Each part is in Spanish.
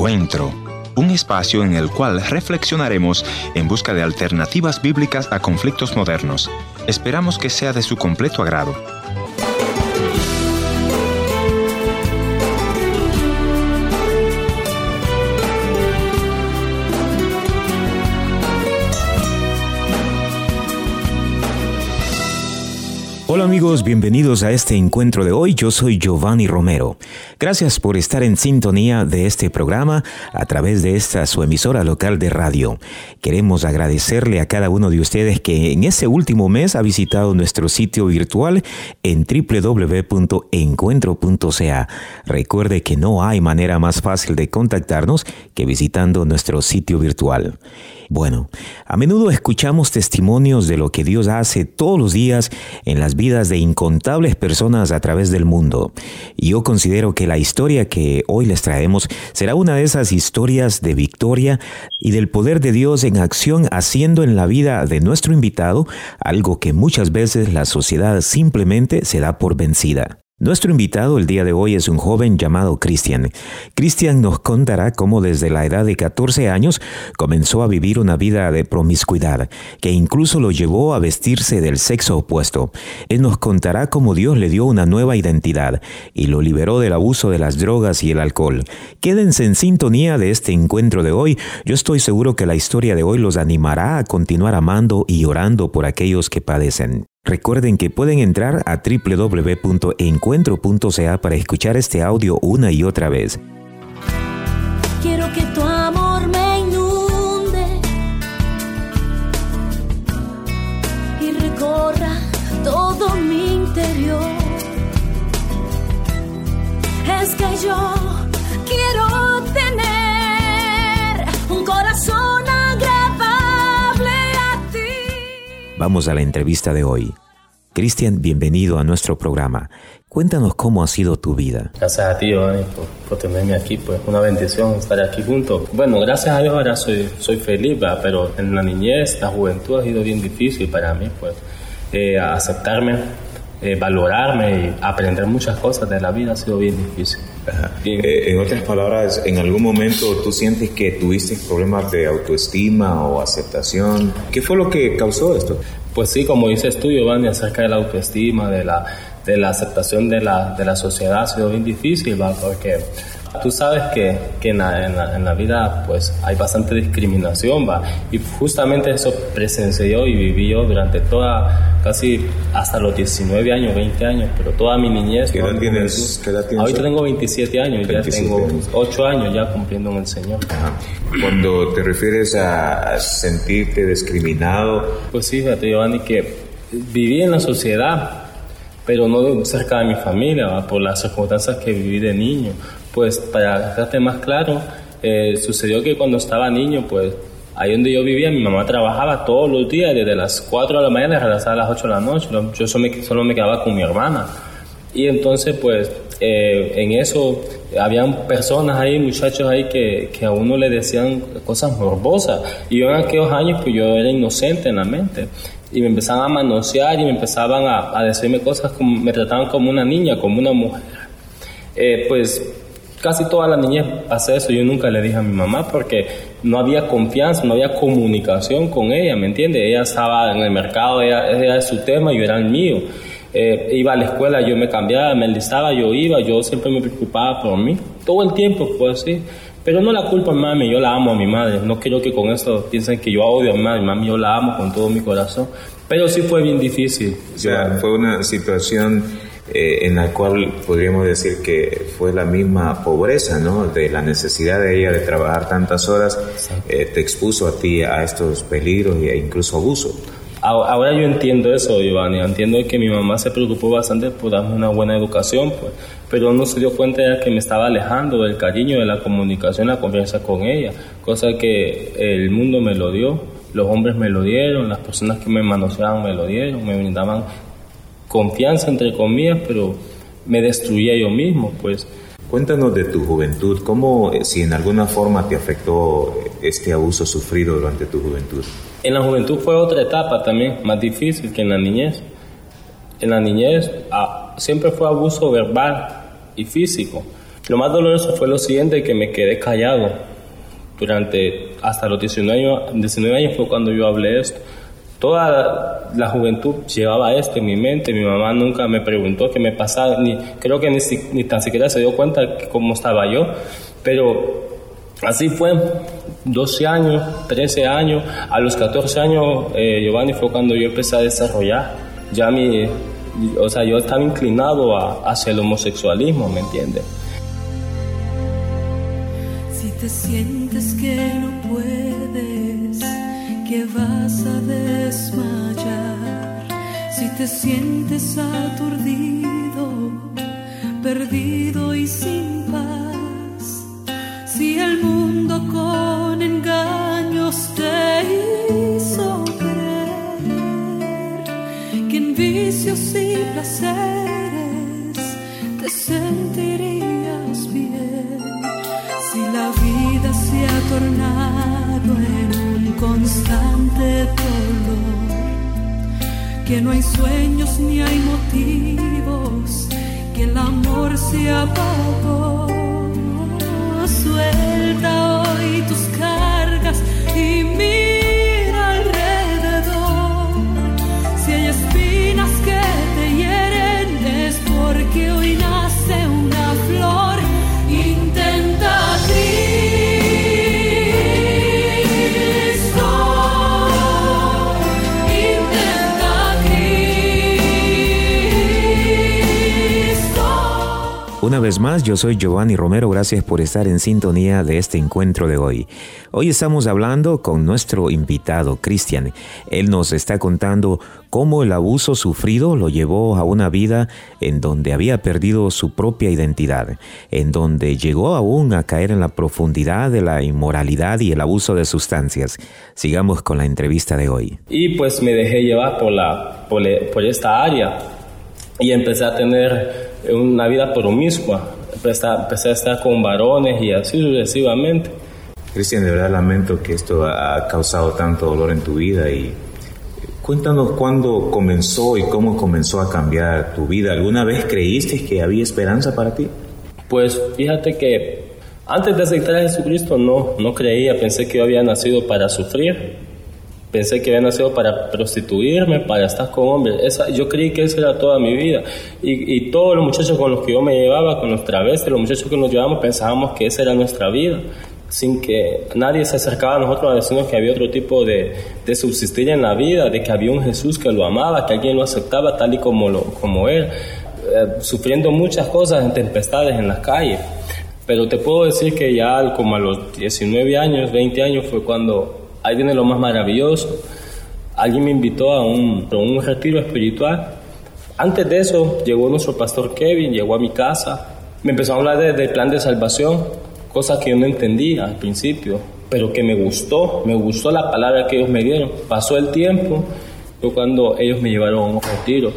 Encuentro, un espacio en el cual reflexionaremos en busca de alternativas bíblicas a conflictos modernos. Esperamos que sea de su completo agrado. Hola amigos, bienvenidos a este encuentro de hoy. Yo soy Giovanni Romero. Gracias por estar en sintonía de este programa a través de esta su emisora local de radio. Queremos agradecerle a cada uno de ustedes que en este último mes ha visitado nuestro sitio virtual en www.encuentro.ca. Recuerde que no hay manera más fácil de contactarnos que visitando nuestro sitio virtual. Bueno, a menudo escuchamos testimonios de lo que Dios hace todos los días en las vidas de incontables personas a través del mundo. Y yo considero que la historia que hoy les traemos será una de esas historias de victoria y del poder de Dios en acción haciendo en la vida de nuestro invitado algo que muchas veces la sociedad simplemente se da por vencida. Nuestro invitado el día de hoy es un joven llamado Cristian. Cristian nos contará cómo desde la edad de 14 años comenzó a vivir una vida de promiscuidad, que incluso lo llevó a vestirse del sexo opuesto. Él nos contará cómo Dios le dio una nueva identidad y lo liberó del abuso de las drogas y el alcohol. Quédense en sintonía de este encuentro de hoy. Yo estoy seguro que la historia de hoy los animará a continuar amando y orando por aquellos que padecen. Recuerden que pueden entrar a www.encuentro.ca para escuchar este audio una y otra vez. Quiero que tu amor me inunde y recorra todo mi interior. Es que yo quiero Vamos a la entrevista de hoy. Cristian, bienvenido a nuestro programa. Cuéntanos cómo ha sido tu vida. Gracias a ti, Giovanni, por, tenerme aquí. Pues una bendición estar aquí juntos. Bueno, gracias a Dios ahora soy, soy feliz, pero en la niñez, la juventud ha sido bien difícil para mí, pues eh, aceptarme, eh, valorarme y aprender muchas cosas de la vida ha sido bien difícil. Eh, en otras palabras, ¿en algún momento tú sientes que tuviste problemas de autoestima o aceptación? ¿Qué fue lo que causó esto? Pues sí, como dices tú, Giovanni, acerca de la autoestima, de la, de la aceptación de la, de la sociedad ha sido bien difícil, ¿va? porque Tú sabes que, que en, la, en, la, vida pues hay bastante discriminación, ¿va? Y justamente eso presencié yo y viví yo durante toda, casi hasta los 19 años, 20 años, pero toda mi niñez. ¿Qué edad tienes? ¿Qué edad tienes? Ahorita tengo 27 años, ya tengo 8 años ya cumpliendo en el Señor. Cuando te refieres a sentirte discriminado... Pues fíjate, Giovanni, que viví en la sociedad, pero no cerca de mi familia, ¿va? por las circunstancias que viví de niño pues para dejarte más claro, eh, sucedió que cuando estaba niño, pues ahí donde yo vivía, mi mamá trabajaba todos los días, desde las 4 de la mañana hasta las 8 de la noche. Yo solo me, solo me quedaba con mi hermana. Y entonces, pues, eh, en eso, habían personas ahí, muchachos ahí, que, que, a uno le decían cosas morbosas. Y yo en aquellos años, pues yo era inocente en la mente. Y me empezaban a manosear y me empezaban a, a decirme cosas como, me trataban como una niña, como una mujer. Eh, pues Casi toda la niñez pasé eso, yo nunca le dije a mi mamá porque no había confianza, no había comunicación con ella, ¿me entiende? Ella estaba en el mercado, ella, era su tema, yo era el mío. Eh, iba a la escuela, yo me cambiaba, me enlistaba, yo iba, yo siempre me preocupaba por mí, todo el tiempo, pues sí. Pero no la culpa a mami, yo la amo a mi madre. No quiero que con esto piensen que yo odio a mi madre. Mami, yo la amo con todo mi corazón. Pero sí fue bien difícil. O sea, fue una situación eh, en la cual podríamos decir que fue la misma pobreza, ¿no? De la necesidad de ella de trabajar tantas horas, eh, te expuso a ti a estos peligros e incluso abuso. Ahora yo entiendo eso, Giovanni, entiendo que mi mamá se preocupó bastante por darme una buena educación, pues, pero no se dio cuenta de que me estaba alejando del cariño, de la comunicación, la confianza con ella, cosa que el mundo me lo dio, los hombres me lo dieron, las personas que me manoseaban me lo dieron, me brindaban confianza, entre comillas, pero me destruía yo mismo, pues. Cuéntanos de tu juventud, ¿cómo, eh, si en alguna forma te afectó este abuso sufrido durante tu juventud? En la juventud fue otra etapa también, más difícil que en la niñez. En la niñez ah, siempre fue abuso verbal y físico. Lo más doloroso fue lo siguiente, que me quedé callado. Durante hasta los 19 años, 19 años fue cuando yo hablé esto. Toda la juventud llevaba esto en mi mente. Mi mamá nunca me preguntó qué me pasaba, ni, creo que ni, ni tan siquiera se dio cuenta cómo estaba yo. Pero así fue, 12 años, 13 años, a los 14 años, eh, Giovanni, fue cuando yo empecé a desarrollar ya mi, o sea, yo estaba inclinado a, hacia el homosexualismo, ¿me entiendes? Si te sientes que no puedes, que vas a desmayar, si te sientes aturdido, perdido y sin paz, si el mundo con engaños te hay sueños ni hay motivos que el amor se apagó vez más, yo soy Giovanni Romero, gracias por estar en sintonía de este encuentro de hoy. Hoy estamos hablando con nuestro invitado, Cristian. Él nos está contando cómo el abuso sufrido lo llevó a una vida en donde había perdido su propia identidad, en donde llegó aún a caer en la profundidad de la inmoralidad y el abuso de sustancias. Sigamos con la entrevista de hoy. Y pues me dejé llevar por, la, por, por esta área y empecé a tener una vida promiscua. Empecé a, estar con varones y así sucesivamente. Cristian, de verdad lamento que esto ha causado tanto dolor en tu vida y cuéntanos cuándo comenzó y cómo comenzó a cambiar tu vida. ¿Alguna vez creíste que había esperanza para ti? Pues fíjate que antes de aceptar a Jesucristo no, no creía, pensé que yo había nacido para sufrir, pensé que había nacido para prostituirme, para estar con hombres. Esa, yo creí que esa era toda mi vida. Y, y todos los muchachos con los que yo me llevaba, con los travestis, los muchachos que nos llevábamos, pensábamos que esa era nuestra vida sin que nadie se acercaba a nosotros a decirnos que había otro tipo de, de, subsistir en la vida, de que había un Jesús que lo amaba, que alguien lo aceptaba tal y como, lo, como él, eh, sufriendo muchas cosas en tempestades en las calles. Pero te puedo decir que ya como a los 19 años, 20 años fue cuando ahí viene lo más maravilloso. Alguien me invitó a un, a un retiro espiritual. Antes de eso llegó nuestro pastor Kevin, llegó a mi casa, me empezó a hablar del plan de salvación cosa que yo no entendía al principio, pero que me gustó, me gustó la palabra que ellos me dieron. Pasó el tiempo, fue cuando ellos me llevaron a un retiro.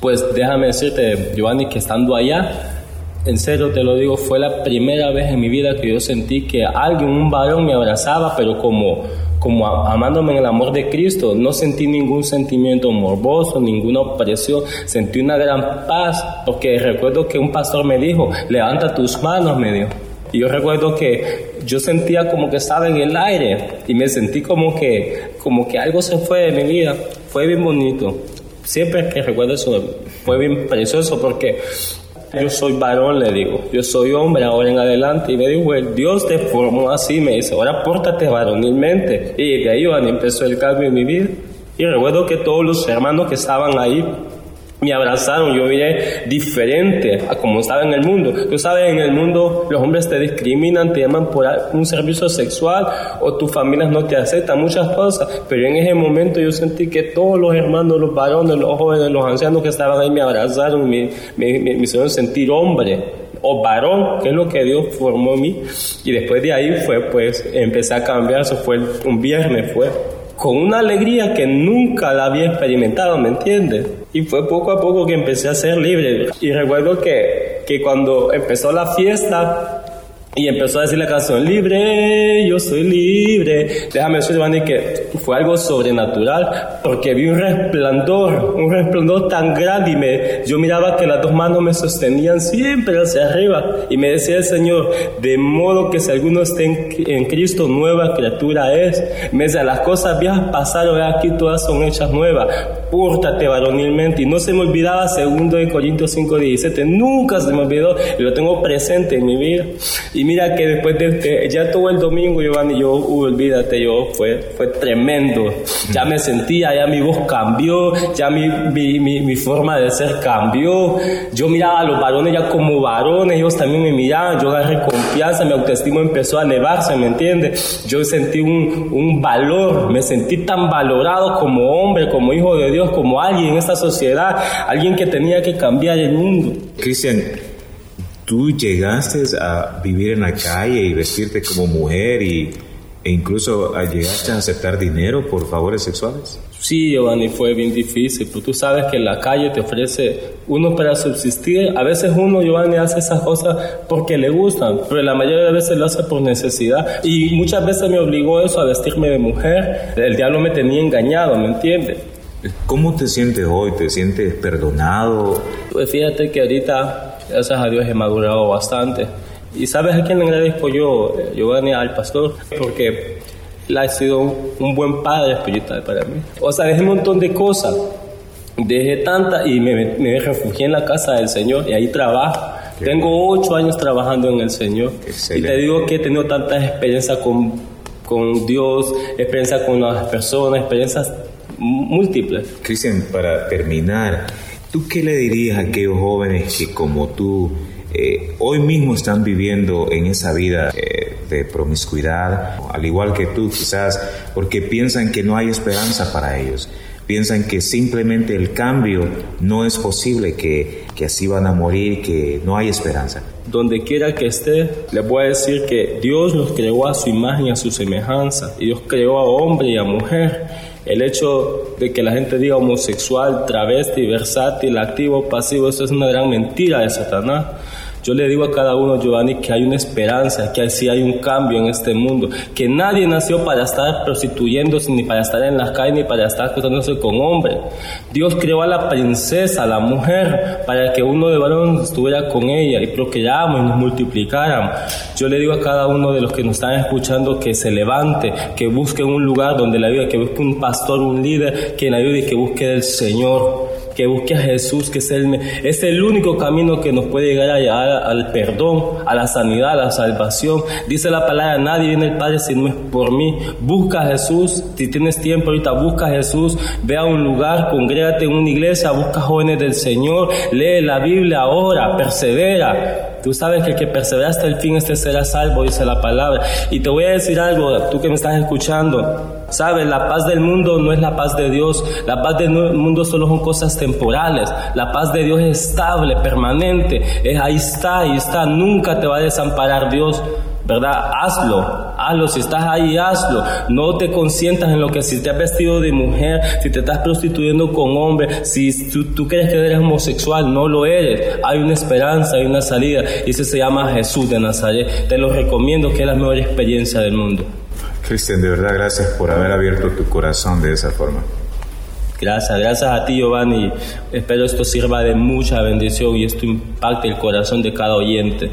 Pues déjame decirte, Giovanni, que estando allá, en serio te lo digo, fue la primera vez en mi vida que yo sentí que alguien, un varón, me abrazaba, pero como, como amándome en el amor de Cristo. No sentí ningún sentimiento morboso, ninguna opresión, sentí una gran paz, porque recuerdo que un pastor me dijo, levanta tus manos, me dijo. Y yo recuerdo que yo sentía como que estaba en el aire y me sentí como que, como que algo se fue de mi vida. Fue bien bonito. Siempre que recuerdo eso, fue bien precioso porque yo soy varón, le digo, yo soy hombre ahora en adelante. Y me dijo, el Dios te formó así, me dice, ahora pórtate varonilmente. Y de ahí empezó el cambio en mi vida. Y recuerdo que todos los hermanos que estaban ahí me abrazaron, yo miré diferente a como estaba en el mundo. Tú sabes, en el mundo los hombres te discriminan, te llaman por un servicio sexual o tus familias no te aceptan, muchas cosas. Pero en ese momento yo sentí que todos los hermanos, los varones, los jóvenes, los ancianos que estaban ahí me abrazaron, me, me, hicieron sentir hombre o varón, que es lo que Dios formó en mí. Y después de ahí fue, pues, empecé a cambiar, eso fue un viernes, fue con una alegría que nunca la había experimentado, ¿me entiendes? Y fue poco a poco que empecé a ser libre. Y recuerdo que, que cuando empezó la fiesta, Y empezó a decir la canción, libre, yo soy libre. Déjame decir, Giovanni, que fue algo sobrenatural, porque vi un resplandor, un resplandor tan grande y me, yo miraba que las dos manos me sostenían siempre hacia arriba. Y me decía el Señor, de modo que si alguno está en, Cristo, nueva criatura es. Me decía, las cosas viejas pasaron, aquí todas son hechas nuevas. Pórtate varonilmente. Y no se me olvidaba, segundo de Corintios 5, 17, nunca se me olvidó, y lo tengo presente en mi vida. Y mira que después de este, ya todo el domingo, Giovanni, yo, olvídate, yo, fue, fue tremendo. Ya me sentía, ya mi voz cambió, ya mi, mi, mi, forma de ser cambió. Yo miraba a los varones ya como varones, ellos también me miraban, yo agarré confianza, mi autoestima empezó a elevarse, ¿me entiendes? Yo sentí un, un valor, me sentí tan valorado como hombre, como hijo de Dios, como alguien en esta sociedad, alguien que tenía que cambiar el mundo. Cristian, tú llegaste a vivir en la calle y vestirte como mujer y, e incluso llegaste a aceptar dinero por favores sexuales? Sí, Giovanni, fue bien difícil. Pues tú sabes que la calle te ofrece uno para subsistir. A veces uno, Giovanni, hace esas cosas porque le gustan, pero la mayoría de veces lo hace por necesidad. Y muchas veces me obligó eso a vestirme de mujer. El diablo me tenía engañado, ¿me entiendes? ¿Cómo te sientes hoy? ¿Te sientes perdonado? Pues fíjate que ahorita gracias a Dios he madurado bastante. Y sabes a quién le agradezco yo, Giovanni, al pastor, porque él ha sido un buen padre espiritual para mí. O sea, dejé un montón de cosas, dejé tantas y me, me refugié en la casa del Señor y ahí trabajo. Tengo ocho años trabajando en el Señor. Y te digo que he tenido tantas experiencias con, con Dios, experiencias con las personas, experiencias múltiples. Cristian, para terminar, ¿Tú qué le dirías a aquellos jóvenes que como tú eh, hoy mismo están viviendo en esa vida eh, de promiscuidad, al igual que tú quizás, porque piensan que no hay esperanza para ellos? Piensan que simplemente el cambio no es posible, que, que así van a morir, que no hay esperanza donde quiera que esté, les voy a decir que Dios los creó a su imagen y a su semejanza. Y Dios creó a hombre y a mujer. El hecho de que la gente diga homosexual, travesti, versátil, activo, pasivo, eso es una gran mentira de Satanás. Yo le digo a cada uno, Giovanni, que hay una esperanza, que sí hay un cambio en este mundo, que nadie nació para estar prostituyéndose, ni para estar en las calles, ni para estar acostándose con hombres. Dios creó a la princesa, a la mujer, para que uno de varones estuviera con ella y procreáramos y nos multiplicáramos. Yo le digo a cada uno de los que nos están escuchando que se levante, que busque un lugar donde la vida, que busque un pastor, un líder, que la ayude y que busque el Señor que busque a Jesús, que es el, es el único camino que nos puede llegar a llegar al perdón, a la sanidad, a la salvación. Dice la palabra, nadie viene al Padre si no es por mí. Busca a Jesús, si tienes tiempo ahorita, busca a Jesús, ve a un lugar, congrégate en una iglesia, busca jóvenes del Señor, lee la Biblia, ora, persevera. Tú sabes que el que persevera hasta el fin, este será salvo, dice la palabra. Y te voy a decir algo, tú que me estás escuchando. Sabes, la paz del mundo no es la paz de Dios. La paz del mundo solo son cosas temporales. La paz de Dios es estable, permanente. Es ahí está, ahí está. Nunca te va a desamparar Dios. ¿verdad? Hazlo, hazlo, si estás ahí, hazlo. No te consientas en lo que si te has vestido de mujer, si te estás prostituyendo con hombre, si tú, crees que eres homosexual, no lo eres. Hay una esperanza, hay una salida, y ese se llama Jesús de Nazaret. Te lo recomiendo, que es la mejor experiencia del mundo. Cristian, de verdad, gracias por haber abierto tu corazón de esa forma. Gracias, gracias a ti Giovanni. Espero esto sirva de mucha bendición y esto impacte el corazón de cada oyente.